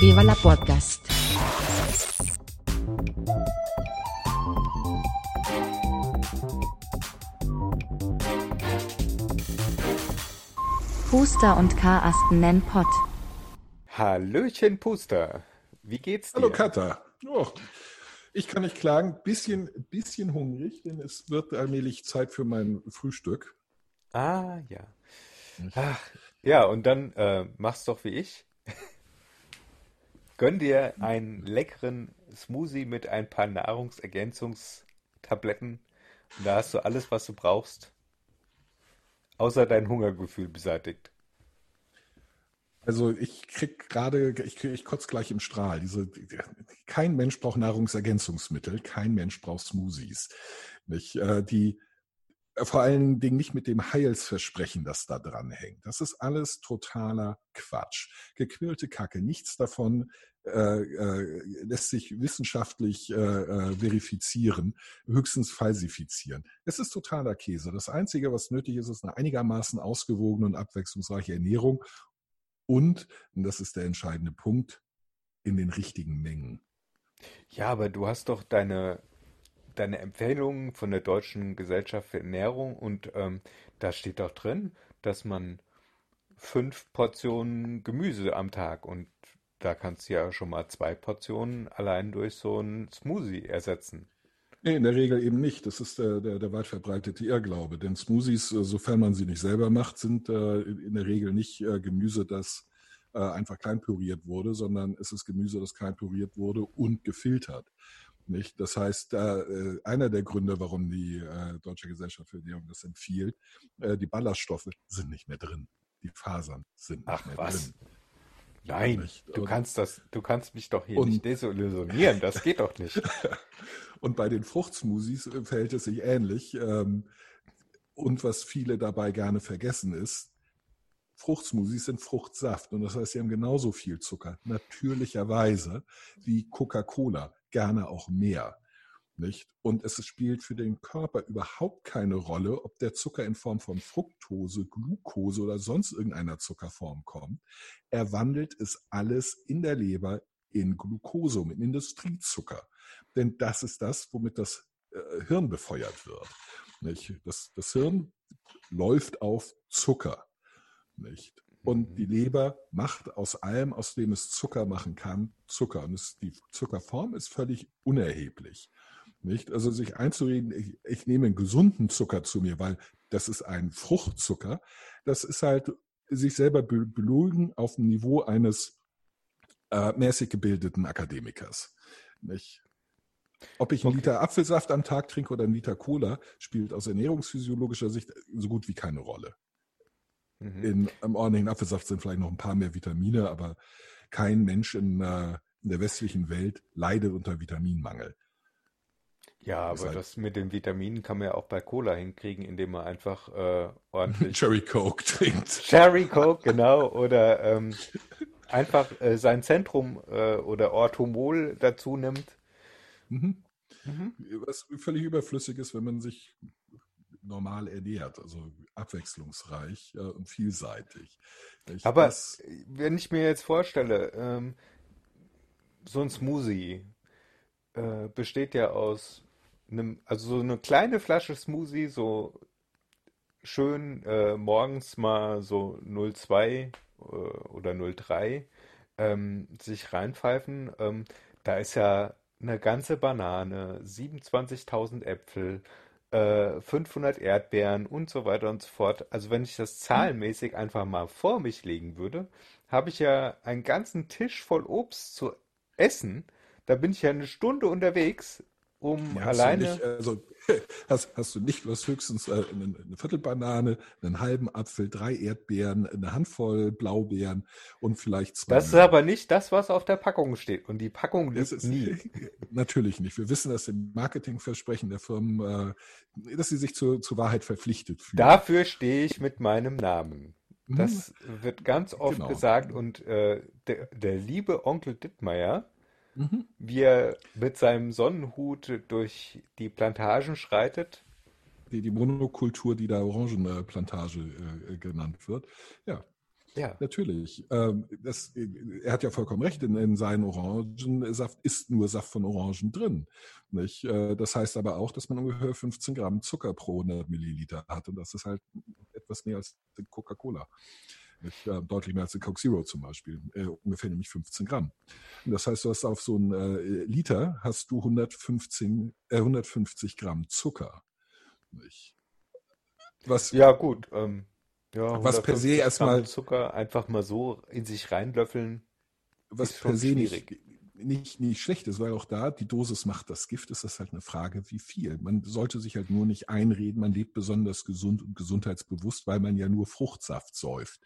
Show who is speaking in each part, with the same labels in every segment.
Speaker 1: Viva la Podcast. Puster und Karasten nennen Pott.
Speaker 2: Hallöchen, Puster. Wie geht's dir?
Speaker 3: Hallo Katha. Oh, ich kann nicht klagen, bisschen, bisschen hungrig, denn es wird allmählich Zeit für mein Frühstück.
Speaker 2: Ah, ja. Ach, ja, und dann äh, mach's doch wie ich. Gönn dir einen leckeren Smoothie mit ein paar Nahrungsergänzungstabletten. Und da hast du alles, was du brauchst. Außer dein Hungergefühl beseitigt.
Speaker 3: Also ich krieg gerade, ich, ich kotze gleich im Strahl. Diese, kein Mensch braucht Nahrungsergänzungsmittel, kein Mensch braucht Smoothies. Nicht? Äh, die vor allen Dingen nicht mit dem Heilsversprechen, das da dran hängt. Das ist alles totaler Quatsch. Gequirlte Kacke, nichts davon äh, äh, lässt sich wissenschaftlich äh, äh, verifizieren, höchstens falsifizieren. Es ist totaler Käse. Das Einzige, was nötig ist, ist eine einigermaßen ausgewogene und abwechslungsreiche Ernährung und, und das ist der entscheidende Punkt, in den richtigen Mengen.
Speaker 2: Ja, aber du hast doch deine, deine Empfehlungen von der Deutschen Gesellschaft für Ernährung und ähm, da steht doch drin, dass man fünf Portionen Gemüse am Tag und da kannst du ja schon mal zwei Portionen allein durch so einen Smoothie ersetzen.
Speaker 3: Nee, in der Regel eben nicht. Das ist der, der, der weit verbreitete Irrglaube. Denn Smoothies, äh, sofern man sie nicht selber macht, sind äh, in der Regel nicht äh, Gemüse, das äh, einfach klein püriert wurde, sondern es ist Gemüse, das klein püriert wurde und gefiltert. Nicht? Das heißt, äh, einer der Gründe, warum die äh, Deutsche Gesellschaft für Ernährung das empfiehlt, die Ballaststoffe sind nicht mehr drin. Die Fasern sind nicht
Speaker 2: Ach,
Speaker 3: mehr
Speaker 2: was?
Speaker 3: drin.
Speaker 2: Nein,
Speaker 3: Nicht?
Speaker 2: du kannst das, du kannst mich doch hier
Speaker 3: Und-
Speaker 2: nicht desillusionieren. Das geht doch nicht.
Speaker 3: Und bei den Fruchtsmoothies äh, verhält es sich ähnlich. Ähm, Und was viele dabei gerne vergessen ist, Fruchtsmoothies sind Fruchtsaft. Und das heißt, sie haben genauso viel Zucker, natürlicherweise, wie Coca-Cola, gerne auch mehr. Nicht? Und es spielt für den Körper überhaupt keine Rolle, ob der Zucker in Form von Fructose, Glucose oder sonst irgendeiner Zuckerform kommt. Er wandelt es alles in der Leber in Glucose, in Industriezucker. Denn das ist das, womit das äh, Hirn befeuert wird. Nicht? Das, das Hirn läuft auf Zucker. Nicht? Und die Leber macht aus allem, aus dem es Zucker machen kann, Zucker. Und es, die Zuckerform ist völlig unerheblich. Nicht? Also sich einzureden, ich, ich nehme einen gesunden Zucker zu mir, weil das ist ein Fruchtzucker, das ist halt sich selber be- belugen auf dem Niveau eines äh, mäßig gebildeten Akademikers. Nicht? Ob ich einen
Speaker 2: Okay.
Speaker 3: Liter Apfelsaft am Tag trinke oder einen Liter Cola, spielt aus ernährungsphysiologischer Sicht so gut wie keine Rolle.
Speaker 2: Mhm.
Speaker 3: In einem ordentlichen Apfelsaft sind vielleicht noch ein paar mehr Vitamine, aber kein Mensch in, äh, in der westlichen Welt leidet unter Vitaminmangel.
Speaker 2: Ja, aber
Speaker 3: halt-
Speaker 2: das mit den Vitaminen kann man ja auch bei Cola hinkriegen, indem man einfach äh, ordentlich
Speaker 3: Cherry Coke trinkt.
Speaker 2: Cherry Coke, genau, oder ähm, einfach äh, sein Zentrum äh, oder Orthomol dazu nimmt.
Speaker 3: Mhm.
Speaker 2: Mhm.
Speaker 3: Was völlig überflüssig ist, wenn man sich normal ernährt, also abwechslungsreich äh, und vielseitig. Ich,
Speaker 2: Aber
Speaker 3: das,
Speaker 2: wenn ich mir jetzt vorstelle, ähm, so ein Smoothie äh, besteht ja aus einem, also so eine kleine Flasche Smoothie, so schön äh, morgens mal so 0,2 äh, oder 0,3 ähm, sich reinpfeifen. Ähm, da ist ja eine ganze Banane, 27.000 Äpfel, äh, 500 Erdbeeren und so weiter und so fort. Also wenn ich das zahlenmäßig einfach mal vor mich legen würde, habe ich ja einen ganzen Tisch voll Obst zu essen. Da bin ich ja eine Stunde unterwegs, um
Speaker 3: Ja, hast du
Speaker 2: alleine.
Speaker 3: nicht, also hast, hast du nicht, hast höchstens äh, eine, eine Viertelbanane, einen halben Apfel, drei Erdbeeren, eine Handvoll Blaubeeren und vielleicht zwei.
Speaker 2: Das ist aber nicht das, was auf der Packung steht. Und die Packung lügt
Speaker 3: ist
Speaker 2: nie.
Speaker 3: natürlich nicht. Wir wissen, dass im Marketingversprechen der Firmen, äh, dass sie sich zur, zur Wahrheit verpflichtet fühlen.
Speaker 2: Dafür stehe ich mit meinem Namen.
Speaker 3: Mhm.
Speaker 2: Das wird ganz oft
Speaker 3: Genau.
Speaker 2: gesagt und äh, der, der liebe Onkel Dittmeier,
Speaker 3: Mhm.
Speaker 2: wie er mit seinem Sonnenhut durch die Plantagen schreitet,
Speaker 3: Die, die Monokultur, die da Orangenplantage äh, genannt wird. Ja, Ja. Natürlich. Ähm, das, er hat ja vollkommen recht, in, in seinen Orangensaft ist nur Saft von Orangen drin. Nicht? Äh, das heißt aber auch, dass man ungefähr 15 Gramm Zucker pro 100 Milliliter hat. Und das ist halt etwas mehr als Coca-Cola. Äh, deutlich mehr als in Coke Zero zum Beispiel. Äh, ungefähr nämlich 15 Gramm. Und das heißt, du hast auf so einen äh, Liter hast du 115, äh, 150 Gramm Zucker. Nicht?
Speaker 2: Was, ja, gut. Ähm, ja,
Speaker 3: was per se erstmal.
Speaker 2: Zucker einfach mal so in sich reinlöffeln.
Speaker 3: Was per se nicht, nicht, nicht schlecht ist, weil auch da die Dosis macht das Gift, ist das halt eine Frage, wie viel. Man sollte sich halt nur nicht einreden, man lebt besonders gesund und gesundheitsbewusst, weil man ja nur Fruchtsaft säuft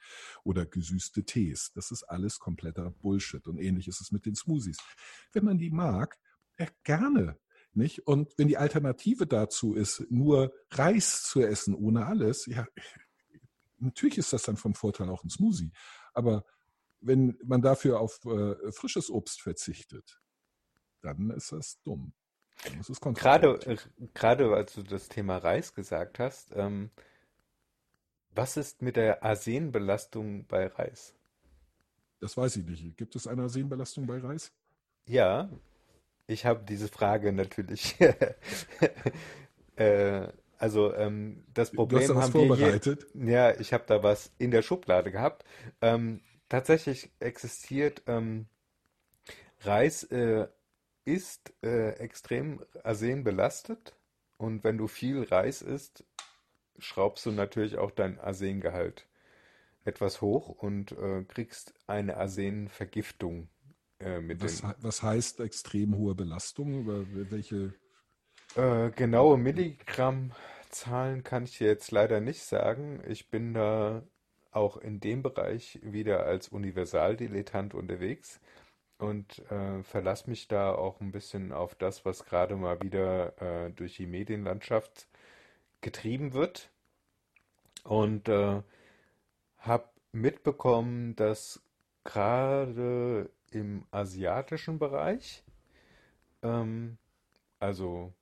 Speaker 3: oder gesüßte Tees. Das ist alles kompletter Bullshit. Und ähnlich ist es mit den Smoothies. Wenn man die mag, ja, gerne. Nicht? Und wenn die Alternative dazu ist, nur Reis zu essen ohne alles, ja, natürlich ist das dann von Vorteil auch ein Smoothie. Aber wenn man dafür auf äh, frisches Obst verzichtet, dann ist das dumm.
Speaker 2: Dann ist es gerade, äh, gerade als du das Thema Reis gesagt hast, ähm, was ist mit der Arsenbelastung bei Reis?
Speaker 3: Das weiß ich nicht. Gibt es eine Arsenbelastung bei Reis?
Speaker 2: Ja, ich habe diese Frage natürlich äh, also ähm, das Problem
Speaker 3: du hast da was
Speaker 2: haben
Speaker 3: vorbereitet.
Speaker 2: hier, ja, ich habe da was in der Schublade gehabt. Ähm, tatsächlich existiert ähm, Reis äh, ist äh, extrem arsenbelastet und wenn du viel Reis isst, schraubst du natürlich auch dein Arsengehalt etwas hoch und äh, kriegst eine Arsenvergiftung äh, mit
Speaker 3: was, was heißt extrem hohe Belastung? Über welche
Speaker 2: äh, genaue Milligrammzahlen kann ich dir jetzt leider nicht sagen. Ich bin da auch in dem Bereich wieder als Universaldilettant unterwegs und äh, verlasse mich da auch ein bisschen auf das, was gerade mal wieder äh, durch die Medienlandschaft getrieben wird. Und äh, habe mitbekommen, dass gerade im asiatischen Bereich, ähm, also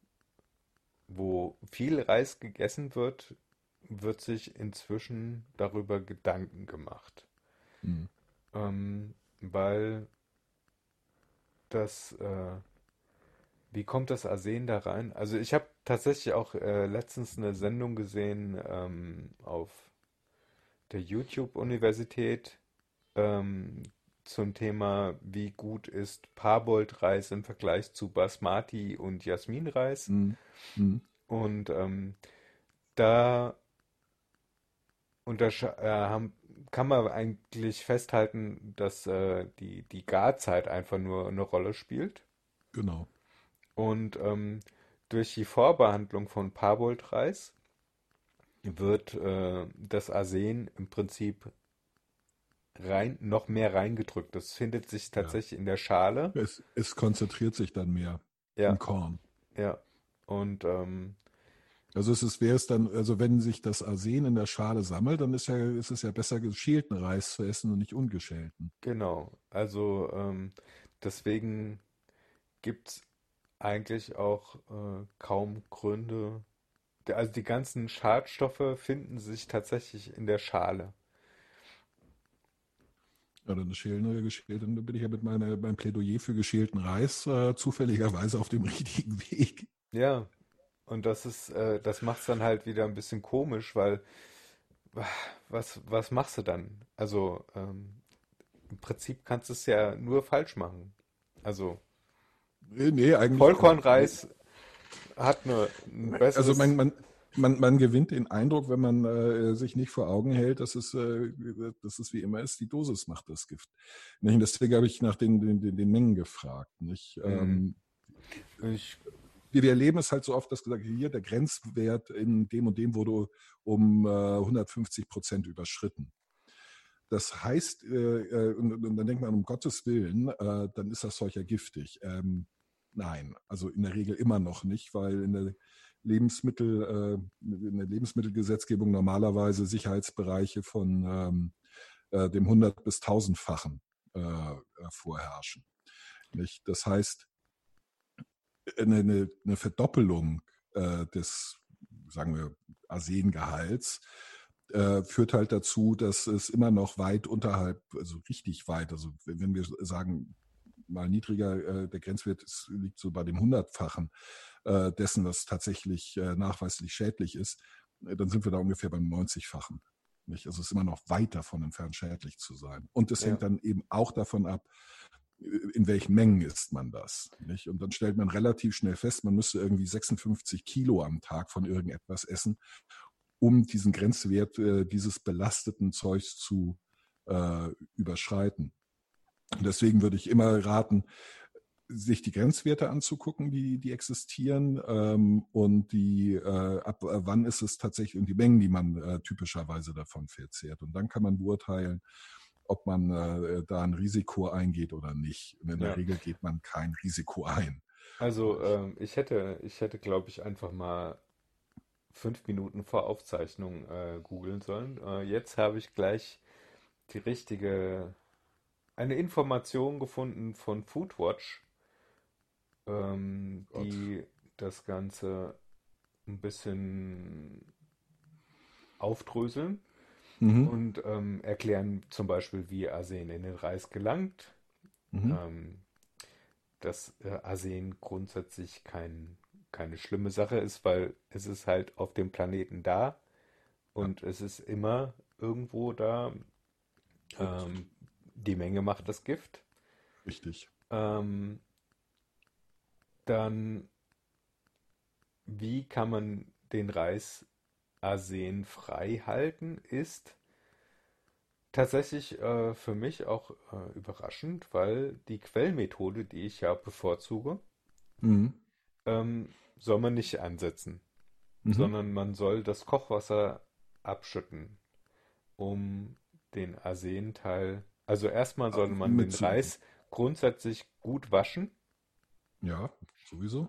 Speaker 2: wo viel Reis gegessen wird, wird sich inzwischen darüber Gedanken gemacht. Mhm. Ähm, weil das, äh, wie kommt das Arsen da rein? Also ich habe tatsächlich auch äh, letztens eine Sendung gesehen ähm, auf der YouTube-Universität ähm, zum Thema, wie gut ist Parbold-Reis im Vergleich zu Basmati und Jasminreis. Mhm. Mhm. Und ähm, da äh, kann man eigentlich festhalten, dass äh, die, die Garzeit einfach nur eine Rolle spielt.
Speaker 3: Genau.
Speaker 2: Und ähm, durch die Vorbehandlung von Parbold-Reis wird äh, das Arsen im Prinzip rein, noch mehr reingedrückt. Das findet sich tatsächlich ja. in der Schale.
Speaker 3: Es, es, konzentriert sich dann mehr
Speaker 2: ja.
Speaker 3: im Korn.
Speaker 2: Ja. Und ähm,
Speaker 3: also es ist, wäre es dann, also wenn sich das Arsen in der Schale sammelt, dann ist ja, ist es ja besser, geschälten Reis zu essen und nicht ungeschälten.
Speaker 2: Genau. Also ähm, deswegen gibt es eigentlich auch äh, kaum Gründe. Also die ganzen Schadstoffe finden sich tatsächlich in der Schale.
Speaker 3: Ja, dann Schälen oder geschält. Dann bin ich ja mit meiner, meinem Plädoyer für geschälten Reis äh, zufälligerweise auf dem richtigen Weg.
Speaker 2: Ja, und das ist, äh, das macht es dann halt wieder ein bisschen komisch, weil was, was machst du dann? Also ähm, im Prinzip kannst du es ja nur falsch machen. Also
Speaker 3: nee, nee, eigentlich
Speaker 2: Vollkornreis hat eine, ein
Speaker 3: besseres... Also man, man, man, man gewinnt den Eindruck, wenn man äh, sich nicht vor Augen hält, dass es, äh, dass es wie immer ist, die Dosis macht das Gift. Nicht? Deswegen habe ich nach den, den, den Mengen gefragt. Nicht? Mhm. Ähm, ich wir erleben es halt so oft, dass gesagt hier der Grenzwert in dem und dem wurde um äh, 150 Prozent überschritten. Das heißt, äh, äh, und, und, dann denkt man, um Gottes Willen, äh, dann ist das ja giftig. Ähm, nein, also in der Regel immer noch nicht, weil in der Lebensmittel, äh, in der Lebensmittelgesetzgebung normalerweise Sicherheitsbereiche von ähm, äh, dem 100 bis 1000-fachen vorherrschen. Nicht? Das heißt, eine, eine, eine Verdoppelung äh, des, sagen wir, Arsengehalts äh, führt halt dazu, dass es immer noch weit unterhalb, also richtig weit, also wenn wir sagen, mal niedriger, äh, der Grenzwert ist, liegt so bei dem Hundertfachen äh, dessen, was tatsächlich äh, nachweislich schädlich ist, äh, dann sind wir da ungefähr beim 90-fachen. Nicht? Also es ist immer noch weit davon entfernt, schädlich zu sein. Und es ja. hängt dann eben auch davon ab, in welchen Mengen isst man das. Nicht? Und dann stellt man relativ schnell fest, man müsste irgendwie 56 Kilo am Tag von irgendetwas essen, um diesen Grenzwert äh, dieses belasteten Zeugs zu äh, überschreiten. Und deswegen würde ich immer raten, sich die Grenzwerte anzugucken, die, die existieren ähm, und die äh, ab äh, wann ist es tatsächlich und die Mengen, die man äh, typischerweise davon verzehrt. Und dann kann man beurteilen, ob man äh, da ein Risiko eingeht oder nicht. Und in der Regel geht man kein Risiko ein.
Speaker 2: Also ähm, ich hätte, ich hätte, glaube ich, einfach mal fünf Minuten vor Aufzeichnung äh, googeln sollen. Äh, jetzt habe ich gleich die richtige, eine Information gefunden von Foodwatch, ähm, die das Ganze ein bisschen aufdröseln mhm. und ähm, erklären zum Beispiel, wie Arsen in den Reis gelangt. Mhm. Ähm, dass äh, Arsen grundsätzlich kein, keine schlimme Sache ist, weil es ist halt auf dem Planeten da und ja. es ist immer irgendwo da. Ähm, die Menge macht das Gift.
Speaker 3: Richtig.
Speaker 2: Ähm, dann, wie kann man den Reis Arsen frei halten, ist tatsächlich äh, für mich auch äh, überraschend, weil die Quellmethode, die ich ja bevorzuge, mhm. ähm, soll man nicht ansetzen, mhm. sondern man soll das Kochwasser abschütten, um den Arsenteil, also erstmal soll man den Reis grundsätzlich gut waschen.
Speaker 3: Ja, sowieso.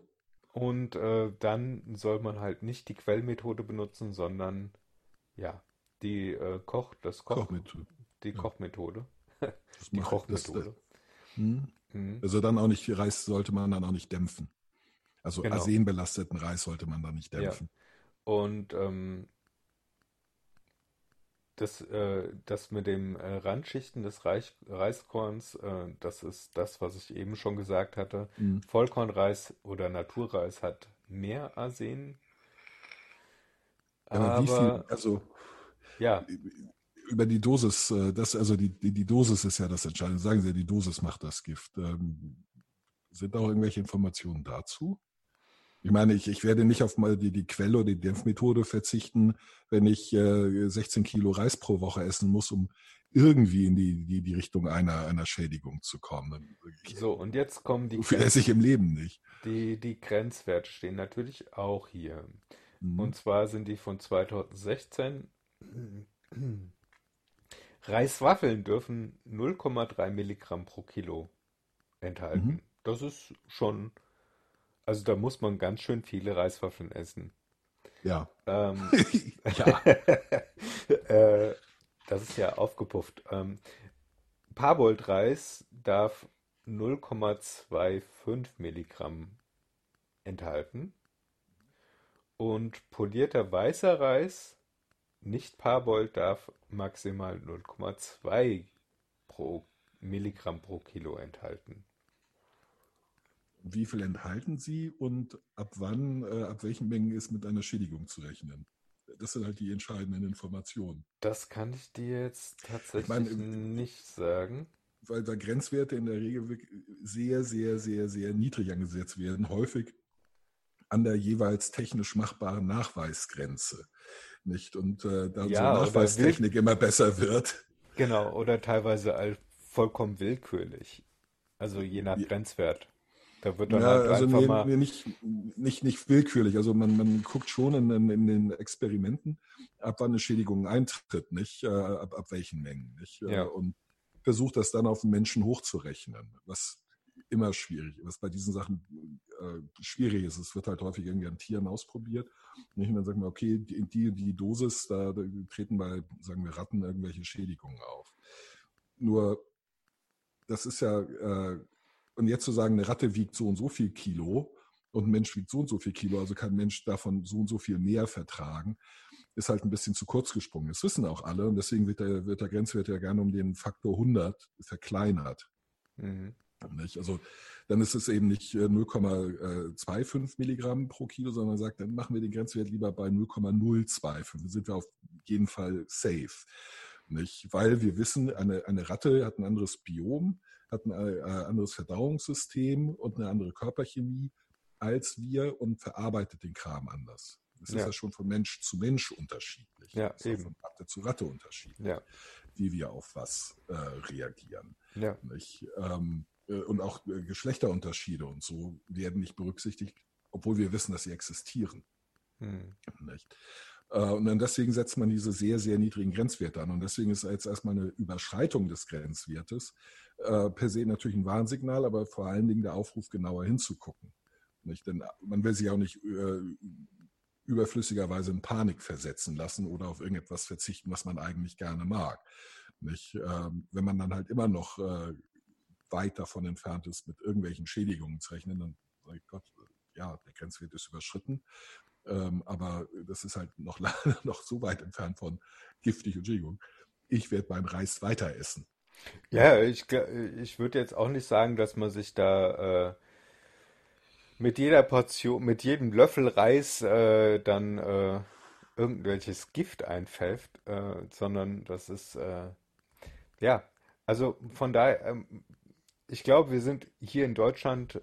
Speaker 2: Und äh, dann soll man halt nicht die Quellmethode benutzen, sondern ja, die äh, Koch, das Koch, Kochmethode. die ja. Kochmethode.
Speaker 3: die Kochmethode. Das, hm? mhm. Also dann auch nicht, Reis sollte man dann auch nicht dämpfen. Also genau. arsenbelasteten Reis sollte man dann nicht dämpfen.
Speaker 2: Ja. Und ähm, das, äh, das mit dem äh, Randschichten des Reich, Reiskorns, äh, das ist das, was ich eben schon gesagt hatte. Mhm. Vollkornreis oder Naturreis hat mehr Arsen.
Speaker 3: Aber, aber wie viel, also ja. über die Dosis, äh, das, also die, die, die Dosis ist ja das Entscheidende. Sagen Sie ja, die Dosis macht das Gift. Ähm, sind auch irgendwelche Informationen dazu? Ich meine, ich, ich werde nicht auf mal die, die Quelle oder die Dämpfmethode verzichten, wenn ich äh, 16 Kilo Reis pro Woche essen muss, um irgendwie in die, die, die Richtung einer, einer Schädigung zu kommen.
Speaker 2: Ich, so, und jetzt kommen die.
Speaker 3: So viel esse ich im Leben nicht.
Speaker 2: Die, die Grenzwerte stehen natürlich auch hier. Mhm. Und zwar sind die von 2016. Reiswaffeln dürfen 0,3 Milligramm pro Kilo enthalten. Mhm. Das ist schon also da muss man ganz schön viele Reiswaffeln essen.
Speaker 3: Ja.
Speaker 2: Ähm, ja. äh, das ist ja aufgepufft. Ähm, Parboiled-Reis darf 0,25 Milligramm enthalten. Und polierter weißer Reis, nicht parboiled, darf maximal 0,2 pro Milligramm pro Kilo enthalten
Speaker 3: wie viel enthalten sie und ab wann, äh, ab welchen Mengen ist mit einer Schädigung zu rechnen? Das sind halt die entscheidenden Informationen.
Speaker 2: Das kann ich dir jetzt tatsächlich meine, nicht sagen.
Speaker 3: Weil da Grenzwerte in der Regel sehr, sehr, sehr, sehr niedrig angesetzt werden, häufig an der jeweils technisch machbaren Nachweisgrenze. Nicht? Und äh, da ja, unsere Nachweistechnik immer besser wird.
Speaker 2: Genau, oder teilweise vollkommen willkürlich. Also je nach Grenzwert. Da wird dann ja, halt also nee, mal...
Speaker 3: Nicht, nicht, nicht willkürlich. Also man, man guckt schon in, in, den Experimenten, ab wann eine Schädigung eintritt, nicht? Äh, ab, ab welchen Mengen. Nicht? Äh, ja. Und versucht das dann auf den Menschen hochzurechnen, was immer schwierig, was bei diesen Sachen äh, schwierig ist. Es wird halt häufig irgendwie an Tieren ausprobiert. Nicht? Und dann sagt man, okay, die, die, die Dosis, da, da treten bei, sagen wir, Ratten irgendwelche Schädigungen auf. Nur, das ist ja äh, und jetzt zu sagen, eine Ratte wiegt so und so viel Kilo, und ein Mensch wiegt so und so viel Kilo, also kann ein Mensch davon so und so viel mehr vertragen, ist halt ein bisschen zu kurz gesprungen. Das wissen auch alle und deswegen wird der, wird der Grenzwert ja gerne um den Faktor 100 verkleinert. Mhm. Also dann ist es eben nicht 0,25 äh, Milligramm pro Kilo, sondern man sagt, dann machen wir den Grenzwert lieber bei 0,025. Dann sind wir auf jeden Fall safe. Nicht? Weil wir wissen, eine, eine Ratte hat ein anderes Biom, hat ein äh, anderes Verdauungssystem und eine andere Körperchemie als wir und verarbeitet den Kram anders. Das ja. ist ja schon von Mensch zu Mensch unterschiedlich.
Speaker 2: Ja, das
Speaker 3: eben. Von Ratte zu Ratte unterschiedlich,
Speaker 2: ja.
Speaker 3: wie wir auf was äh, reagieren.
Speaker 2: Ja.
Speaker 3: Ähm, äh, und auch äh, Geschlechterunterschiede und so werden nicht berücksichtigt, obwohl wir wissen, dass sie existieren. Hm. Äh, und dann deswegen setzt man diese sehr, sehr niedrigen Grenzwerte an. Und deswegen ist jetzt erstmal eine Überschreitung des Grenzwertes äh, per se natürlich ein Warnsignal, aber vor allen Dingen der Aufruf, genauer hinzugucken. Nicht? Denn man will sich auch nicht äh, überflüssigerweise in Panik versetzen lassen oder auf irgendetwas verzichten, was man eigentlich gerne mag. Nicht? Ähm, wenn man dann halt immer noch äh, weit davon entfernt ist, mit irgendwelchen Schädigungen zu rechnen, dann sage ich Gott, ja, der Grenzwert ist überschritten. Ähm, aber das ist halt noch, noch so weit entfernt von giftig und Schädigung. Ich werde beim Reis weiter essen.
Speaker 2: Ja, ich, ich würde jetzt auch nicht sagen, dass man sich da äh, mit jeder Portion, mit jedem Löffel Reis äh, dann äh, irgendwelches Gift einpfeift, äh, sondern das ist, äh, ja, also von daher, ähm, ich glaube, wir sind hier in Deutschland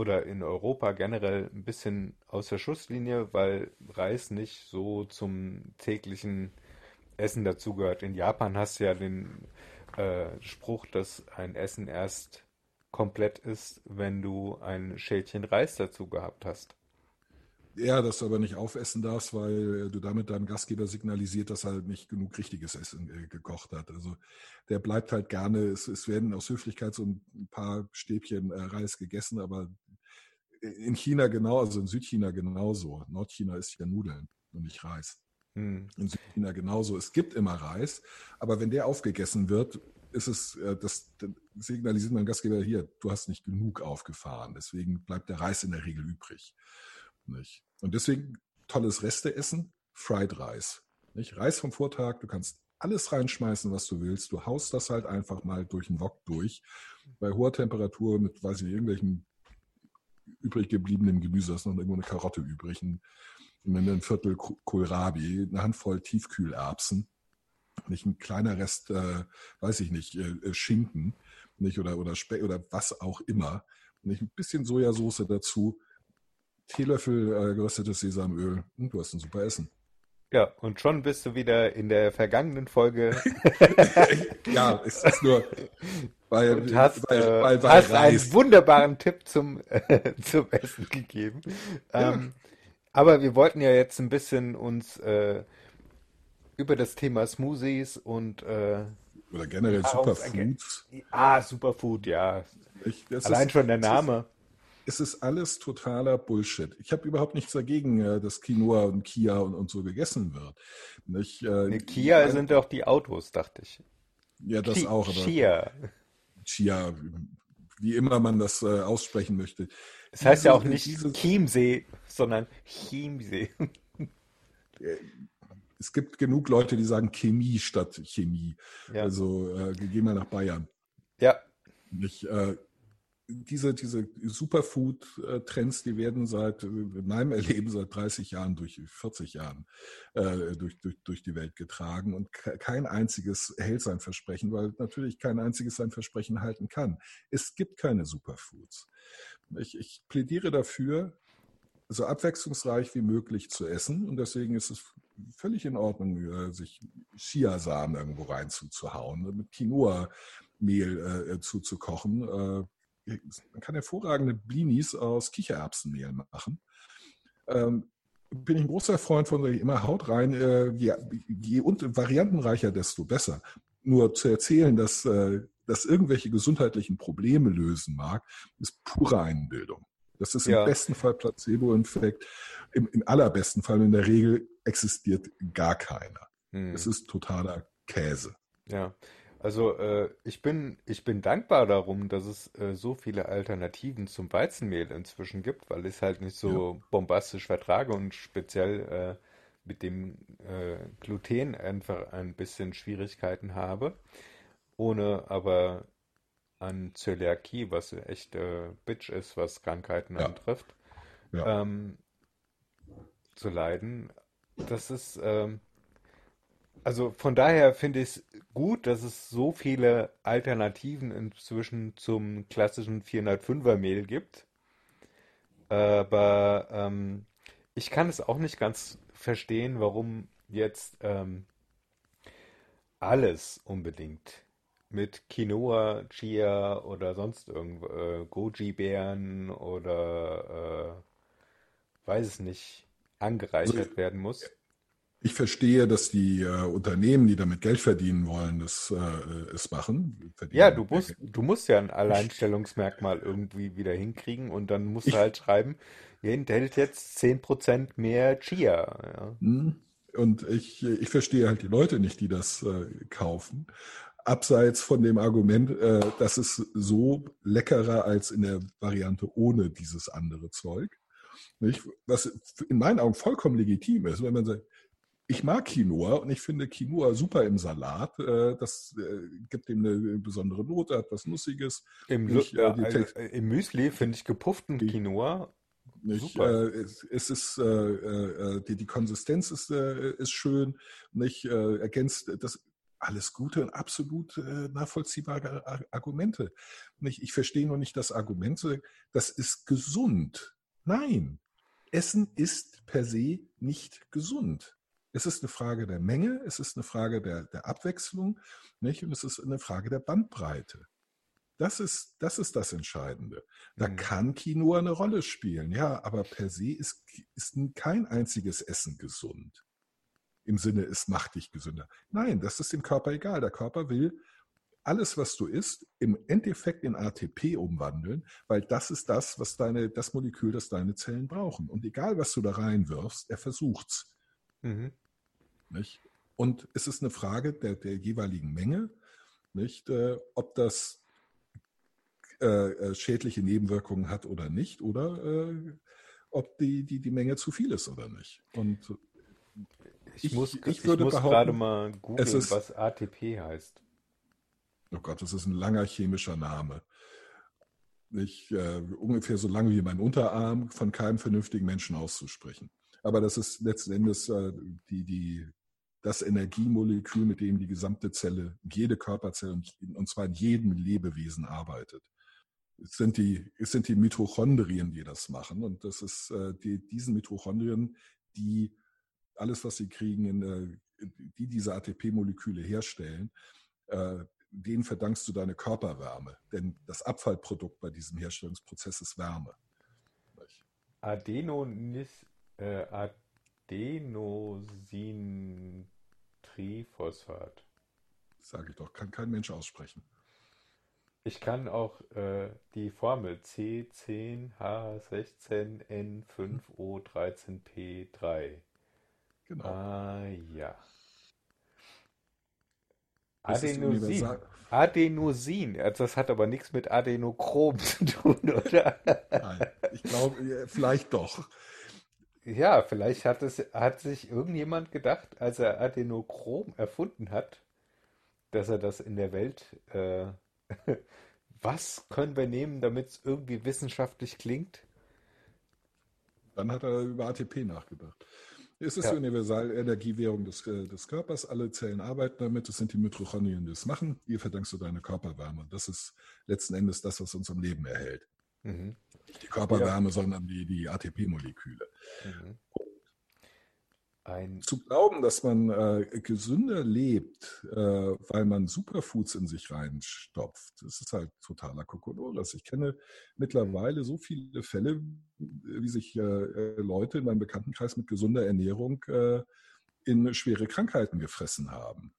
Speaker 2: oder in Europa generell ein bisschen aus der Schusslinie, weil Reis nicht so zum täglichen Essen dazugehört. In Japan hast du ja den äh, Spruch, dass ein Essen erst komplett ist, wenn du ein Schälchen Reis dazu gehabt hast.
Speaker 3: Ja, dass du aber nicht aufessen darfst, weil du damit deinem Gastgeber signalisiert, dass er nicht genug richtiges Essen äh, gekocht hat. Also der bleibt halt gerne, es, es werden aus Höflichkeit so ein paar Stäbchen äh, Reis gegessen, aber in China genau, also in Südchina genauso. Nordchina ist ja Nudeln und nicht Reis. Hm. In Südchina genauso. Es gibt immer Reis, aber wenn der aufgegessen wird, ist es, äh, das, das signalisiert mein Gastgeber hier, du hast nicht genug aufgefahren. Deswegen bleibt der Reis in der Regel übrig. Nicht? Und deswegen tolles Resteessen, Fried Reis. Nicht? Reis vom Vortag, du kannst alles reinschmeißen, was du willst. Du haust das halt einfach mal durch den Wok durch. Bei hoher Temperatur mit, weiß ich nicht, irgendwelchen übrig gebliebenen Gemüse, da ist noch irgendwo eine Karotte übrig, ein, ein Viertel Kohlrabi, eine Handvoll Tiefkühlerbsen nicht ein kleiner Rest, äh, weiß ich nicht, äh, äh, Schinken, nicht oder oder Speck oder was auch immer, nicht ein bisschen Sojasauce dazu, Teelöffel äh, geröstetes Sesamöl und du hast ein super Essen.
Speaker 2: Ja, und schon bist du wieder in der vergangenen Folge.
Speaker 3: ja, es ist nur, weil,
Speaker 2: und hast, äh, weil, weil hast einen wunderbaren Tipp zum, äh, zum Essen gegeben. Ja. Ähm, aber wir wollten ja jetzt ein bisschen uns äh, über das Thema Smoothies und äh,
Speaker 3: oder generell Superfoods.
Speaker 2: Ah, Superfood, ja. Ich, Allein ist, schon der Name.
Speaker 3: Es ist, es ist alles totaler Bullshit. Ich habe überhaupt nichts dagegen, äh, dass Quinoa und Kia und, und so gegessen wird.
Speaker 2: Nicht, äh, nee, Kia ein, sind doch die Autos, dachte ich.
Speaker 3: Ja, das
Speaker 2: Ki
Speaker 3: auch.
Speaker 2: Aber Chia.
Speaker 3: Chia, wie immer man das äh, aussprechen möchte.
Speaker 2: Es das heißt ja auch nicht Chiemsee, sondern Chiemsee.
Speaker 3: Äh, es gibt genug Leute, die sagen Chemie statt Chemie. Ja. Also äh, gehen wir nach Bayern.
Speaker 2: Ja.
Speaker 3: Nicht, äh, diese, diese Superfood-Trends, die werden seit in meinem Erleben seit 30 Jahren, durch 40 Jahren äh, durch, durch, durch die Welt getragen und kein einziges hält sein Versprechen, weil natürlich kein einziges sein Versprechen halten kann. Es gibt keine Superfoods. Ich, ich plädiere dafür, so abwechslungsreich wie möglich zu essen. Und deswegen ist es völlig in Ordnung, äh, sich Chiasamen irgendwo reinzuhauen, mit Quinoa-Mehl äh, zuzukochen. Äh, man kann hervorragende Blinis aus Kichererbsenmehl machen. Ähm, bin ich ein großer Freund von, immer Haut rein, äh, je, je variantenreicher, desto besser. Nur zu erzählen, dass äh, das irgendwelche gesundheitlichen Probleme lösen mag, ist pure Einbildung. Das ist ja. im besten Fall Placebo-Infekt. Im, Im, allerbesten Fall in der Regel existiert gar keiner. Hm. Es ist totaler Käse.
Speaker 2: Ja. Also äh, ich bin, ich bin dankbar darum, dass es äh, so viele Alternativen zum Weizenmehl inzwischen gibt, weil ich es halt nicht
Speaker 3: Ja.
Speaker 2: so bombastisch vertrage und speziell äh, mit dem äh, Gluten einfach ein bisschen Schwierigkeiten habe, ohne aber an Zöliakie, was echt äh, Bitch ist, was Krankheiten
Speaker 3: Ja,
Speaker 2: antrifft,
Speaker 3: ja.
Speaker 2: ähm, zu leiden. Das ist, ähm, also von daher finde ich es gut, dass es so viele Alternativen inzwischen zum klassischen 405er Mehl gibt. Aber ähm, ich kann es auch nicht ganz verstehen, warum jetzt ähm, alles unbedingt mit Quinoa, Chia oder sonst irgendwo, äh, Goji-Beeren oder äh, weiß es nicht,
Speaker 3: Also ich,
Speaker 2: angereichert werden muss.
Speaker 3: Ich verstehe, dass die äh, Unternehmen, die damit Geld verdienen wollen, das äh, es machen, verdienen
Speaker 2: Ja, du musst, du musst ja ein Alleinstellungsmerkmal irgendwie wieder hinkriegen und dann musst du
Speaker 3: ich
Speaker 2: halt schreiben, ihr enthält jetzt 10% mehr Chia. Ja.
Speaker 3: Hm. Und ich, ich verstehe halt die Leute nicht, die das äh, kaufen. Abseits von dem Argument, äh, dass es so leckerer als in der Variante ohne dieses andere Zeug. Nicht? Was in meinen Augen vollkommen legitim ist, wenn man sagt, ich mag Quinoa und ich finde Quinoa super im Salat. Äh, das äh, gibt ihm eine besondere Note, hat was Nussiges.
Speaker 2: Im, Lu-
Speaker 3: Nicht,
Speaker 2: äh,
Speaker 3: äh,
Speaker 2: also, im Müsli finde ich gepufften Quinoa
Speaker 3: Nicht?
Speaker 2: super.
Speaker 3: Äh, es, es ist, äh, die, die Konsistenz ist, ist schön, nicht? Ergänzt das alles gute und absolut nachvollziehbare Ar- Argumente. Nicht? Ich verstehe nur nicht das Argument, das ist gesund. Nein, Essen ist per se nicht gesund. Es ist eine Frage der Menge, es ist eine Frage der, der Abwechslung, nicht? Und es ist eine Frage der Bandbreite. Das ist, das ist das Entscheidende. Da
Speaker 2: Hm.
Speaker 3: kann Quinoa eine Rolle spielen, ja, aber per se ist, ist kein einziges Essen gesund. Im Sinne, es macht dich gesünder. Nein, das ist dem Körper egal. Der Körper will alles, was du isst, im Endeffekt in ATP umwandeln, weil das ist das, was deine, das Molekül, das deine Zellen brauchen. Und egal, was du da reinwirfst, er versucht's.
Speaker 2: Mhm.
Speaker 3: Nicht? Und es ist eine Frage der, der jeweiligen Menge, nicht? Äh, ob das äh, äh, schädliche Nebenwirkungen hat oder nicht, oder äh, ob die, die, die Menge zu viel ist oder nicht. Und
Speaker 2: Ich
Speaker 3: ich,
Speaker 2: muss,
Speaker 3: ich
Speaker 2: ich
Speaker 3: würde
Speaker 2: muss gerade mal googeln,
Speaker 3: ist,
Speaker 2: was ATP heißt.
Speaker 3: oh Gott, das ist ein langer chemischer Name. Nicht, äh, ungefähr so lang wie mein Unterarm von keinem vernünftigen Menschen auszusprechen. Aber das ist letzten Endes äh, die, die, das Energiemolekül, mit dem die gesamte Zelle, jede Körperzelle und, und zwar in jedem Lebewesen arbeitet. Es sind die, es sind die Mitochondrien, die das machen. Und das ist äh, die, diesen Mitochondrien, die alles, was sie kriegen, in, äh, die diese ATP-Moleküle herstellen, äh, denen verdankst du deine Körperwärme. Denn das Abfallprodukt bei diesem Herstellungsprozess ist Wärme.
Speaker 2: Adenonis, äh, Adenosintriphosphat.
Speaker 3: Sage ich doch, kann kein Mensch aussprechen.
Speaker 2: Ich kann auch äh, die Formel C10H16N5O13P3.
Speaker 3: Genau.
Speaker 2: Ah ja.
Speaker 3: Das
Speaker 2: Adenosin. Adenosin. Also das hat aber nichts mit Adenochrom zu tun, oder?
Speaker 3: Nein, ich glaube, ja, vielleicht doch.
Speaker 2: Ja, vielleicht hat es, hat sich irgendjemand gedacht, als er Adenochrom erfunden hat, dass er das in der Welt, äh, was können wir nehmen, damit es irgendwie wissenschaftlich klingt?
Speaker 3: Dann hat er über ATP nachgedacht. Es ist die
Speaker 2: Ja.
Speaker 3: Universalenergiewährung des, äh, des Körpers. Alle Zellen arbeiten damit. Es sind die Mitochondrien, die es machen. Ihr verdankst du deine Körperwärme. Das ist letzten Endes das, was uns am Leben erhält.
Speaker 2: Mhm.
Speaker 3: Nicht die
Speaker 2: Ja.
Speaker 3: Körperwärme, sondern die, die ATP-Moleküle.
Speaker 2: Mhm. Ein,
Speaker 3: Zu glauben, dass man äh, gesünder lebt, äh, weil man Superfoods in sich reinstopft, das ist halt totaler Kokolores. Ich kenne mittlerweile so viele Fälle, wie sich äh, äh, Leute in meinem Bekanntenkreis mit gesunder Ernährung äh, in schwere Krankheiten gefressen haben.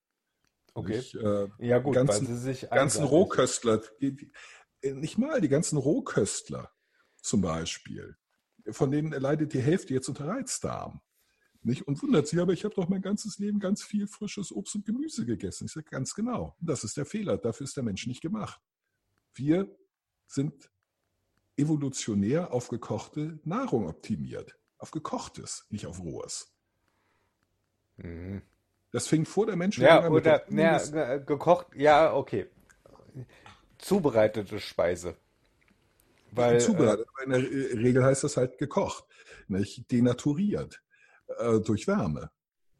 Speaker 2: okay.
Speaker 3: Nicht, äh,
Speaker 2: Ja gut, weil
Speaker 3: ganzen,
Speaker 2: sie sich
Speaker 3: ganzen. Rohköstler, die, die, nicht mal die ganzen Rohköstler zum Beispiel, von denen leidet die Hälfte jetzt unter Reizdarm. Nicht? Und wundert sich, aber ich habe doch mein ganzes Leben ganz viel frisches Obst und Gemüse gegessen. Ich sage ganz genau, das ist der Fehler, dafür ist der Mensch nicht gemacht. Wir sind evolutionär auf gekochte Nahrung optimiert. Auf gekochtes, nicht auf rohes.
Speaker 2: Mhm.
Speaker 3: Das fing vor der Mensch
Speaker 2: Ja, oder
Speaker 3: der
Speaker 2: ja, gekocht, ja, okay. Zubereitete Speise. Weil,
Speaker 3: zubereitet. Aber in der äh, Regel heißt das halt gekocht, nicht? denaturiert äh, durch Wärme.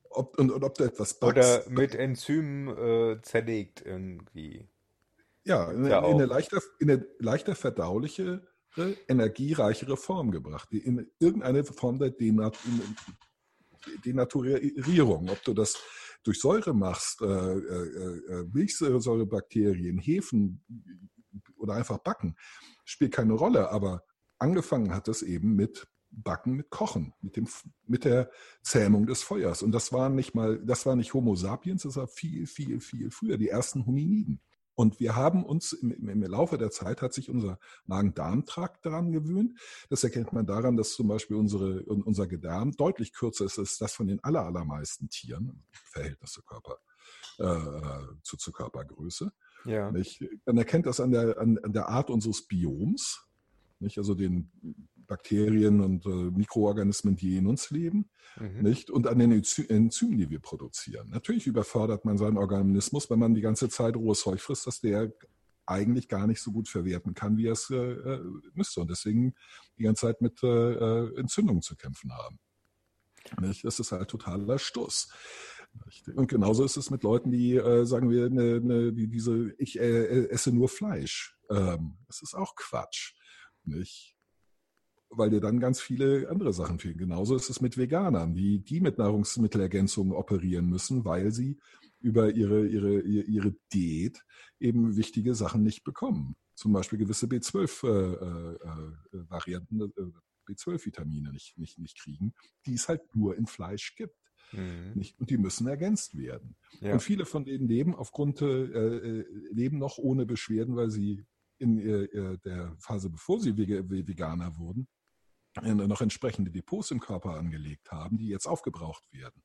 Speaker 3: Ob, und, und ob du etwas
Speaker 2: äh,
Speaker 3: backst,
Speaker 2: oder mit Enzymen äh, zerlegt irgendwie.
Speaker 3: ja, in,
Speaker 2: ja
Speaker 3: in, eine leichter, in eine leichter verdaulichere, energiereichere Form gebracht. In irgendeine Form der Denat Denaturierung. Ob du das durch Säure machst, äh, äh, äh, Milchsäurebakterien, Hefen oder einfach backen, spielt keine Rolle. Aber angefangen hat es eben mit Backen, mit Kochen, mit, dem, mit der Zähmung des Feuers. Und das war nicht mal, das war nicht Homo sapiens, das war viel, viel, viel früher, die ersten Hominiden. Und wir haben uns im, im, Laufe der Zeit hat sich unser Magen-Darm-Trakt daran gewöhnt. Das erkennt man daran, dass zum Beispiel unsere, unser Gedärm deutlich kürzer ist als das von den aller, allermeisten Tieren, im Verhältnis zur Körper, äh, zu, zur Körpergröße.
Speaker 2: Ja.
Speaker 3: Nicht? Man erkennt das an der, an, an der Art unseres Bioms, nicht? also den Bakterien und äh, Mikroorganismen, die in uns leben,
Speaker 2: Mhm.
Speaker 3: nicht? und an den Enzy- Enzymen, die wir produzieren. Natürlich überfordert man seinen Organismus, wenn man die ganze Zeit rohes Zeug frisst, dass der eigentlich gar nicht so gut verwerten kann, wie er es äh, äh, müsste und deswegen die ganze Zeit mit äh, äh, Entzündungen zu kämpfen haben. Nicht? Das ist halt totaler Stuss. Und genauso ist es mit Leuten, die, äh, sagen wir, ne, ne, die diese, ich äh, esse nur Fleisch. Ähm, das ist auch Quatsch. Nicht? Weil dir dann ganz viele andere Sachen fehlen. Genauso ist es mit Veganern, die, die mit Nahrungsmittelergänzungen operieren müssen, weil sie über ihre, ihre, ihre Diät eben wichtige Sachen nicht bekommen. Zum Beispiel gewisse B12-Varianten, äh, B12-Vitamine nicht, nicht, nicht kriegen, die es halt nur in Fleisch gibt.
Speaker 2: Mhm.
Speaker 3: Nicht? Und die müssen ergänzt werden.
Speaker 2: Ja.
Speaker 3: Und viele von denen leben aufgrund, äh, äh, leben noch ohne Beschwerden, weil sie in äh, äh, der Phase, bevor sie Veganer wurden, äh, noch entsprechende Depots im Körper angelegt haben, die jetzt aufgebraucht werden.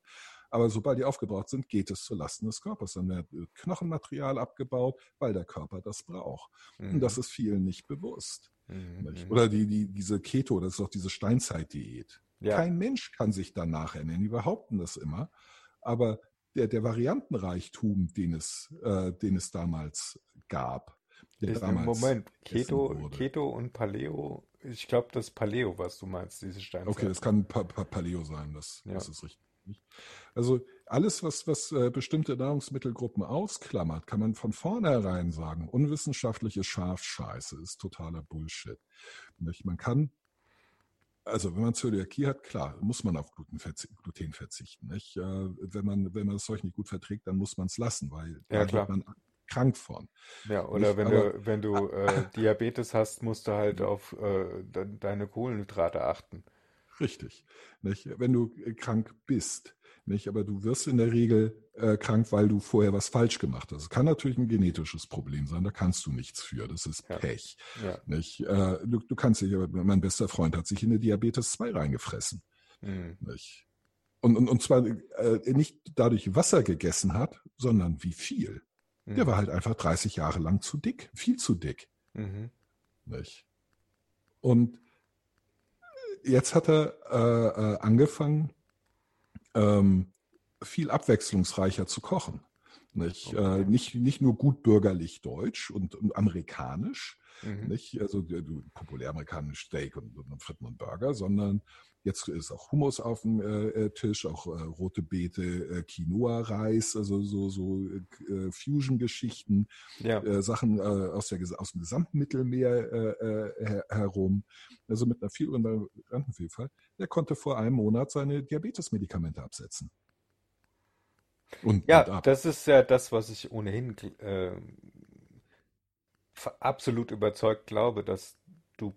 Speaker 3: Aber sobald die aufgebraucht sind, geht es zulasten des Körpers. Dann wird äh, Knochenmaterial abgebaut, weil der Körper das braucht.
Speaker 2: Mhm.
Speaker 3: Und das ist vielen nicht bewusst.
Speaker 2: Mhm. Mhm.
Speaker 3: Oder die, die, diese Keto, das ist doch diese Steinzeitdiät.
Speaker 2: Ja.
Speaker 3: Kein Mensch kann sich danach ernähren. Die behaupten das immer. Aber der, der Variantenreichtum, den es, äh, den es damals gab, der
Speaker 2: Ist,
Speaker 3: damals
Speaker 2: Moment, Keto. Keto und Paleo, ich glaube, das ist Paleo, was du meinst, diese Steinzeit.
Speaker 3: Okay, das kann pa pa Paleo sein, das,
Speaker 2: Ja.
Speaker 3: das ist richtig. Also alles, was, was äh, bestimmte Nahrungsmittelgruppen ausklammert, kann man von vornherein sagen, unwissenschaftliche Schafscheiße ist totaler Bullshit. Man kann, also wenn man Zöliakie hat, klar, muss man auf Gluten, verzi Gluten verzichten. Nicht? Äh, wenn, man, wenn man das Zeug nicht gut verträgt, dann muss man es lassen, weil
Speaker 2: Ja,
Speaker 3: da
Speaker 2: klar.
Speaker 3: man krank von.
Speaker 2: Ja, oder
Speaker 3: Nicht,
Speaker 2: wenn
Speaker 3: aber-
Speaker 2: du, wenn du äh, Diabetes hast, musst du halt auf äh, de deine Kohlenhydrate achten.
Speaker 3: Richtig. Nicht? Wenn du äh, krank bist, nicht? aber du wirst in der Regel äh, krank, weil du vorher was falsch gemacht hast. Es kann natürlich ein genetisches Problem sein, da kannst du nichts für. Das ist
Speaker 2: Ja.
Speaker 3: Pech.
Speaker 2: Ja.
Speaker 3: Nicht? Äh, du, du kannst dich, mein bester Freund hat sich in eine Diabetes 2 reingefressen.
Speaker 2: Mhm.
Speaker 3: Nicht? Und, und, und zwar äh, nicht dadurch, was er gegessen hat, sondern wie viel. Der
Speaker 2: Mhm.
Speaker 3: war halt einfach 30 Jahre lang zu dick, viel zu dick.
Speaker 2: Mhm.
Speaker 3: Nicht? Und jetzt hat er äh, äh, angefangen, ähm, viel abwechslungsreicher zu kochen. Nicht,
Speaker 2: Okay.
Speaker 3: äh, nicht, nicht nur gut bürgerlich deutsch und, und amerikanisch,
Speaker 2: Mhm.
Speaker 3: nicht, also äh, populär amerikanisch Steak und, und Fritten und Burger, sondern jetzt ist auch Hummus auf dem äh, äh, Tisch, auch äh, rote Beete, äh, Quinoa-Reis, also so, so äh, Fusion-Geschichten
Speaker 2: Ja.
Speaker 3: äh, Sachen äh, aus, der, aus dem gesamten Mittelmeer äh, äh, her, herum, also mit einer viel unbekannten Vielfalt, der konnte vor einem Monat seine Diabetesmedikamente absetzen. Und, und
Speaker 2: Ja,
Speaker 3: ab.
Speaker 2: das ist ja das, was ich ohnehin äh, absolut überzeugt glaube, dass du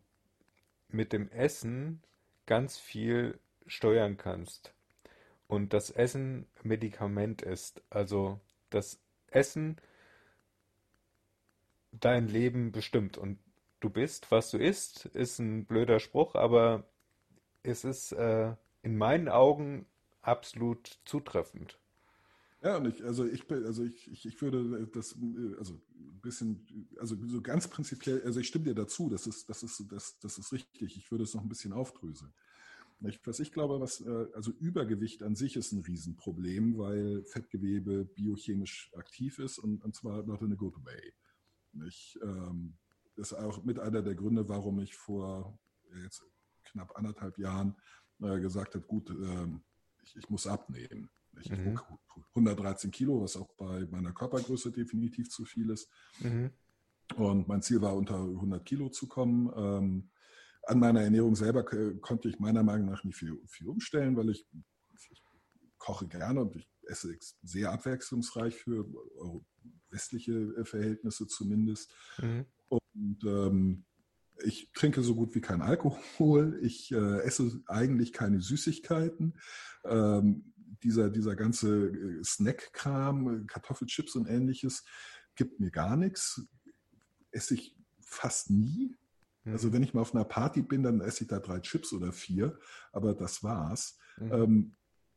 Speaker 2: mit dem Essen ganz viel steuern kannst. Und das Essen Medikament ist. Also das Essen dein Leben bestimmt. Und du bist, was du isst, ist ein blöder Spruch, aber es ist äh, in meinen Augen absolut zutreffend.
Speaker 3: Ja, und ich, also ich, also ich, ich, ich würde das, also ein bisschen, also so ganz prinzipiell, also ich stimme dir dazu, das ist, das ist, das, das ist richtig. Ich würde es noch ein bisschen aufdröseln. Was ich glaube, was, äh, also Übergewicht an sich ist ein Riesenproblem, weil Fettgewebe biochemisch aktiv ist und, und zwar not in a good way. Ich, ähm, das ist auch mit einer der Gründe, warum ich vor jetzt knapp anderthalb Jahren äh, gesagt habe, gut, äh, ich, ich, muss abnehmen. Ich mhm. 113 Kilo, was auch bei meiner Körpergröße definitiv zu viel ist. Mhm. Und mein Ziel war, unter 100 Kilo zu kommen. Ähm, an meiner Ernährung selber konnte ich meiner Meinung nach nicht viel, viel umstellen, weil ich, ich, koche gerne und ich esse sehr abwechslungsreich für westliche äh, Verhältnisse zumindest. Mhm. Und ähm, ich trinke so gut wie kein Alkohol. Ich äh, esse eigentlich keine Süßigkeiten. Ähm, dieser, dieser ganze äh, Snack-Kram, Kartoffelchips und ähnliches, gibt mir gar nichts. Esse ich fast nie. Mhm. Also wenn ich mal auf einer Party bin, dann esse ich da drei Chips oder vier, aber das war's. Mhm. Ähm,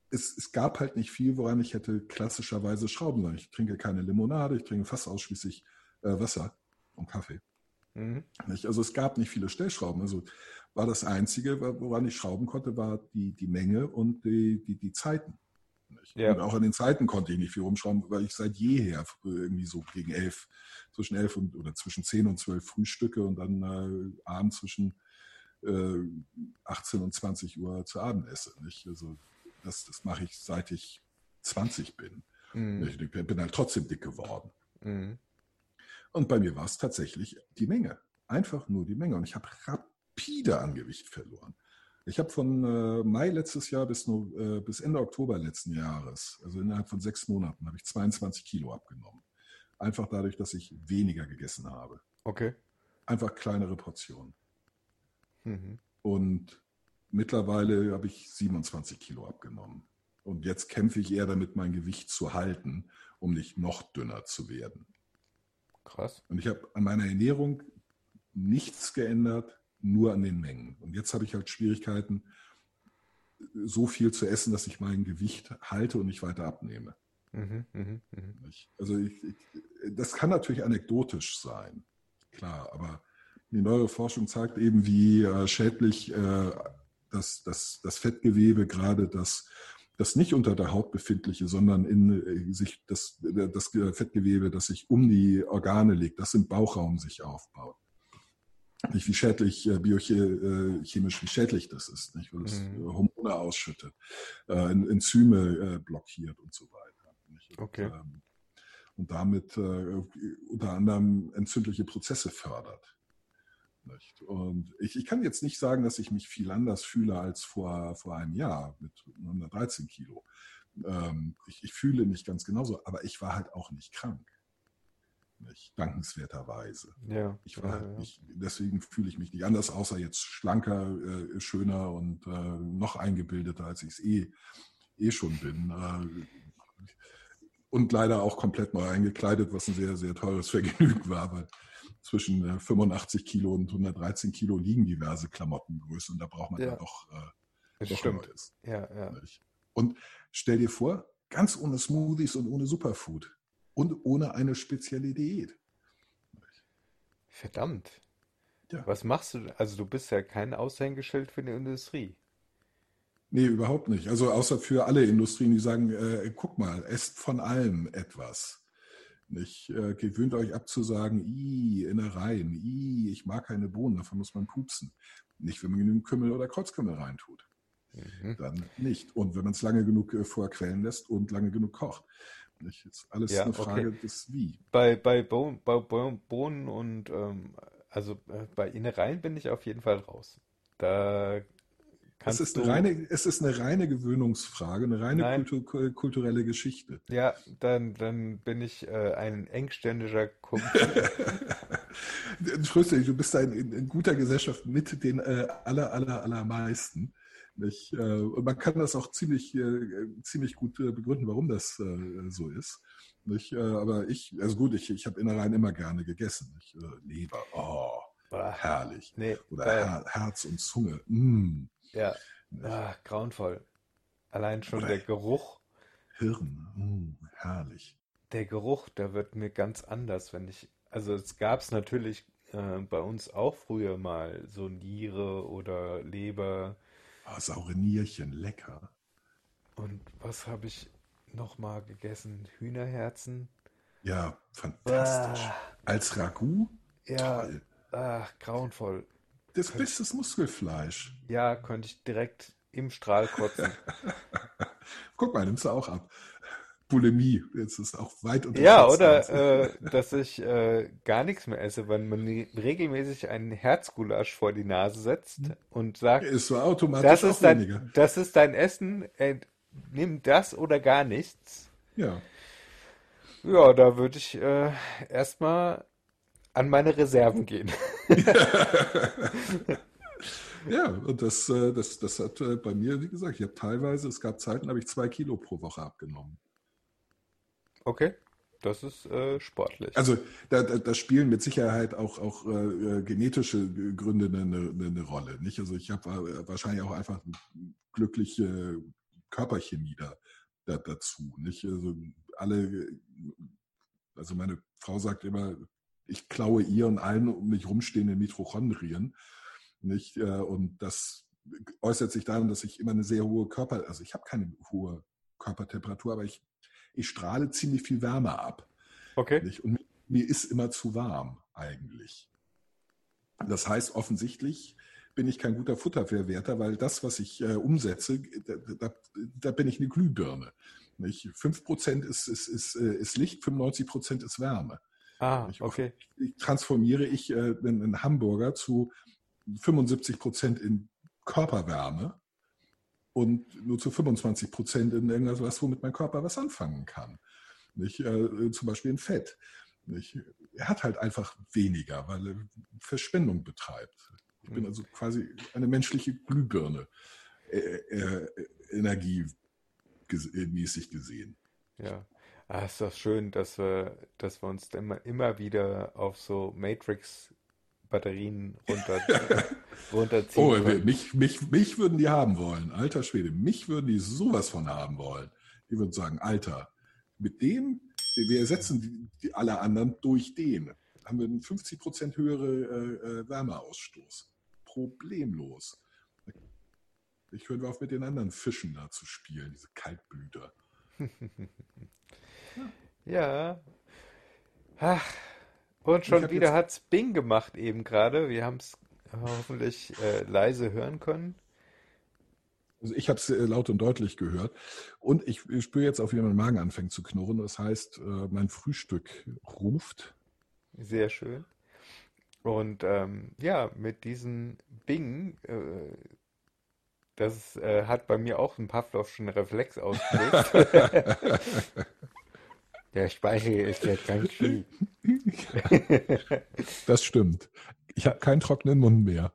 Speaker 3: es, es, gab halt nicht viel, woran ich hätte klassischerweise schrauben sollen. Ich trinke keine Limonade, ich trinke fast ausschließlich äh, Wasser und Kaffee. Mhm. Also es gab nicht viele Stellschrauben. Also war das Einzige, woran ich schrauben konnte, war die, die Menge und die, die, die Zeiten. Ja. Und auch an den Zeiten konnte ich nicht viel rumschrauben, weil ich seit jeher irgendwie so gegen elf, zwischen elf und oder zwischen zehn und zwölf Frühstücke und dann äh, abends zwischen äh, 18 und 20 Uhr zu Abend esse. Nicht? Also das, das mache ich seit ich 20 bin. Mhm. Ich bin halt trotzdem dick geworden. Mhm. Und bei mir war es tatsächlich die Menge. Einfach nur die Menge. Und ich habe rapide an Gewicht verloren. Ich habe von äh, Mai letztes Jahr bis, äh, bis Ende Oktober letzten Jahres, also innerhalb von sechs Monaten, habe ich 22 Kilo abgenommen. Einfach dadurch, dass ich weniger gegessen habe.
Speaker 2: Okay.
Speaker 3: Einfach kleinere Portionen. Mhm. Und mittlerweile habe ich 27 Kilo abgenommen. Und jetzt kämpfe ich eher damit, mein Gewicht zu halten, um nicht noch dünner zu werden.
Speaker 2: Krass.
Speaker 3: Und ich habe an meiner Ernährung nichts geändert, nur an den Mengen. Und jetzt habe ich halt Schwierigkeiten, so viel zu essen, dass ich mein Gewicht halte und nicht weiter abnehme. Mhm, mh, mh. Also ich, ich, das kann natürlich anekdotisch sein, klar, aber die neue Forschung zeigt eben, wie äh, schädlich äh, das, das, das Fettgewebe, gerade das das nicht unter der Haut befindliche, sondern in äh, sich das, das Fettgewebe, das sich um die Organe legt, das im Bauchraum sich aufbaut. Nicht wie schädlich, äh, biochemisch, wie schädlich das ist, nicht? weil es mhm. Hormone ausschüttet, äh, Enzyme blockiert und so weiter. Nicht?
Speaker 2: Okay. Und, ähm,
Speaker 3: und damit unter anderem entzündliche Prozesse fördert. Nicht? Und ich, ich, kann jetzt nicht sagen, dass ich mich viel anders fühle als vor, vor einem Jahr mit 113 Kilo. Ähm, ich, ich, fühle mich ganz genauso, aber ich war halt auch nicht krank. Nicht? Dankenswerterweise.
Speaker 2: Ja,
Speaker 3: ich war
Speaker 2: ja,
Speaker 3: halt nicht, deswegen fühle ich mich nicht anders, außer jetzt schlanker, äh, schöner und äh, noch eingebildeter, als ich es eh, eh schon bin. Äh, und leider auch komplett neu eingekleidet, was ein sehr, sehr teures Vergnügen war, weil zwischen 85 äh, Kilo und 113 Kilo liegen diverse Klamottengrößen und da braucht man ja, doch,
Speaker 2: äh, doch Neues. Ja, ja.
Speaker 3: Und stell dir vor, ganz ohne Smoothies und ohne Superfood und ohne eine spezielle Diät.
Speaker 2: Verdammt. Ja. Was machst du? Also du bist ja kein Aushängeschild für die Industrie.
Speaker 3: Nee, überhaupt nicht. Also außer für alle Industrien, die sagen, äh, guck mal, esst von allem etwas. Nicht? Äh, gewöhnt euch ab zu sagen, i, Innereien, i, ich mag keine Bohnen, davon muss man pupsen. Nicht, wenn man genügend Kümmel oder Kreuzkümmel reintut. Mhm. Dann nicht. Und wenn man es lange genug äh, vorher quellen lässt und lange genug kocht. Nicht? Ist alles ja, eine Frage okay. des Wie.
Speaker 2: Bei, bei, Bo bei Bohnen und ähm, also äh, bei Innereien bin ich auf jeden Fall raus. Da
Speaker 3: es ist, eine reine, es ist eine reine Gewöhnungsfrage, eine reine Kultur, kulturelle Geschichte.
Speaker 2: Ja, dann, dann bin ich äh, ein engständiger Kumpel.
Speaker 3: Tröstlich, du bist ein, in, guter Gesellschaft mit den äh, aller, aller, allermeisten. Nicht? Äh, und man kann das auch ziemlich, äh, ziemlich gut äh, begründen, warum das so ist. Nicht? aber ich, also gut, ich, ich habe Innereien immer gerne gegessen. Nicht? Leber, oh, herrlich.
Speaker 2: Nee,
Speaker 3: Oder Her Herz und Zunge. Mm.
Speaker 2: Ja, ah, grauenvoll. allein schon
Speaker 3: Oder-
Speaker 2: der Geruch,
Speaker 3: Hirn, mm, herrlich.
Speaker 2: der Geruch, der wird mir ganz anders, wenn ich, also es gab es natürlich äh, bei uns auch früher mal so Niere oder Leber
Speaker 3: Oh, saure Nierchen, lecker.
Speaker 2: und was habe ich noch mal gegessen? Hühnerherzen?
Speaker 3: Ja, fantastisch.
Speaker 2: Ah,
Speaker 3: Als Ragout,
Speaker 2: ja,
Speaker 3: toll.
Speaker 2: ach, grauenvoll.
Speaker 3: Das bestes Muskelfleisch.
Speaker 2: Ja, könnte ich direkt im Strahl kotzen.
Speaker 3: Guck mal, nimmst du auch ab. Bulimie, jetzt ist auch weit unter
Speaker 2: Ja, oder äh, dass ich äh, gar nichts mehr esse, wenn man regelmäßig einen Herzgulasch vor die Nase setzt und sagt,
Speaker 3: ist so automatisch
Speaker 2: das ist dein,
Speaker 3: weniger.
Speaker 2: das ist dein Essen, äh, nimm das oder gar nichts.
Speaker 3: Ja.
Speaker 2: Ja, da würde ich äh, erstmal an meine Reserven gehen.
Speaker 3: Ja, und das, äh, das, das hat äh, bei mir, wie gesagt, ich habe teilweise, es gab Zeiten, habe ich zwei Kilo pro Woche abgenommen.
Speaker 2: Okay, das ist äh, sportlich.
Speaker 3: Also da, da, da spielen mit Sicherheit auch, auch äh, äh, genetische Gründe eine, eine, eine Rolle. Nicht? Also ich habe äh, wahrscheinlich auch einfach glückliche Körperchemie da, da, dazu. Nicht? Also alle, also meine Frau sagt immer, ich klaue ihr und allen um mich rumstehenden Mitochondrien. Nicht? Äh, Und das äußert sich darin, dass ich immer eine sehr hohe Körper, also ich habe keine hohe Körpertemperatur, aber ich, ich strahle ziemlich viel Wärme ab.
Speaker 2: Okay,
Speaker 3: Nicht? Und mir- ist immer zu warm eigentlich. Das heißt, offensichtlich bin ich kein guter Futterverwerter, weil das, was ich äh, umsetze, da, da, da bin ich eine Glühbirne. Nicht? 5% ist, ist, ist, äh, ist Licht, 95% ist Wärme.
Speaker 2: ah, okay.
Speaker 3: Ich transformiere ich äh, einen, einen Hamburger zu 75% in Körperwärme und nur zu 25% in irgendwas, womit mein Körper was anfangen kann. Nicht? Äh, zum Beispiel in Fett. Nicht? Er hat halt einfach weniger, weil er Verschwendung betreibt. Ich bin
Speaker 2: Mhm.
Speaker 3: also quasi eine menschliche Glühbirne, äh, äh, energiemäßig gesehen.
Speaker 2: Ja. Ah, ist doch schön, dass wir, dass wir uns immer, immer wieder auf so Matrix-Batterien runter, runterziehen
Speaker 3: Oh, mich, mich, mich würden die haben wollen. Alter Schwede, mich würden die sowas von haben wollen. Die würden sagen, Alter, mit dem, wir ersetzen die, die alle anderen durch den. Haben wir einen 50 Prozent höhere äh, äh, Wärmeausstoß. Problemlos. Ich höre auf mit den anderen Fischen da zu spielen, diese Kaltblüter.
Speaker 2: Ja. Ach, und schon wieder
Speaker 3: jetzt-
Speaker 2: hat's Bing gemacht eben gerade. Wir haben es hoffentlich äh, leise hören können.
Speaker 3: Also ich habe es laut und deutlich gehört. Und ich, ich spüre jetzt auch, wie mein Magen anfängt zu knurren. Das heißt, äh, mein Frühstück ruft.
Speaker 2: Sehr schön. Und ähm, ja, mit diesem Bing, äh, das äh, hat bei mir auch einen Pavlovschen Reflex ausgelöst. Der Speichel ist jetzt ganz viel.
Speaker 3: Das stimmt. Ich habe keinen trockenen Mund mehr.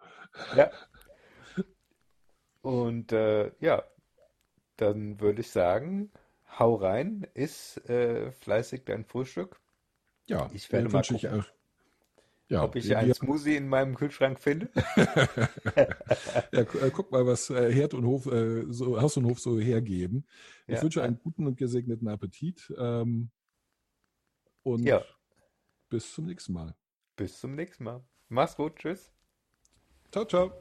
Speaker 2: Ja. Und äh, ja, dann würde ich sagen, hau rein, iss äh, fleißig dein Frühstück.
Speaker 3: Ja,
Speaker 2: Ich werde mal gucken,
Speaker 3: auch. Ja,
Speaker 2: ob ich einen Smoothie in meinem Kühlschrank finde.
Speaker 3: ja, äh, guck mal, was äh, Herd und Hof, äh, so, Haus und Hof so hergeben. Ich
Speaker 2: Ja.
Speaker 3: wünsche einen guten und gesegneten Appetit. Ähm, und
Speaker 2: Ja.
Speaker 3: bis zum nächsten Mal.
Speaker 2: Bis zum nächsten Mal. Mach's gut, tschüss.
Speaker 3: Ciao, ciao.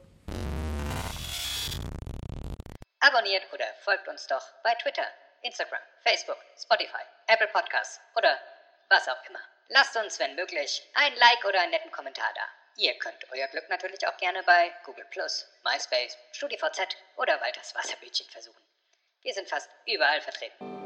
Speaker 4: Abonniert oder folgt uns doch bei Twitter, Instagram, Facebook, Spotify, Apple Podcasts oder was auch immer. Lasst uns, wenn möglich, ein Like oder einen netten Kommentar da. Ihr könnt euer Glück natürlich auch gerne bei Google MySpace, StudiVZ oder Walters Wasserbütchen versuchen. Wir sind fast überall vertreten.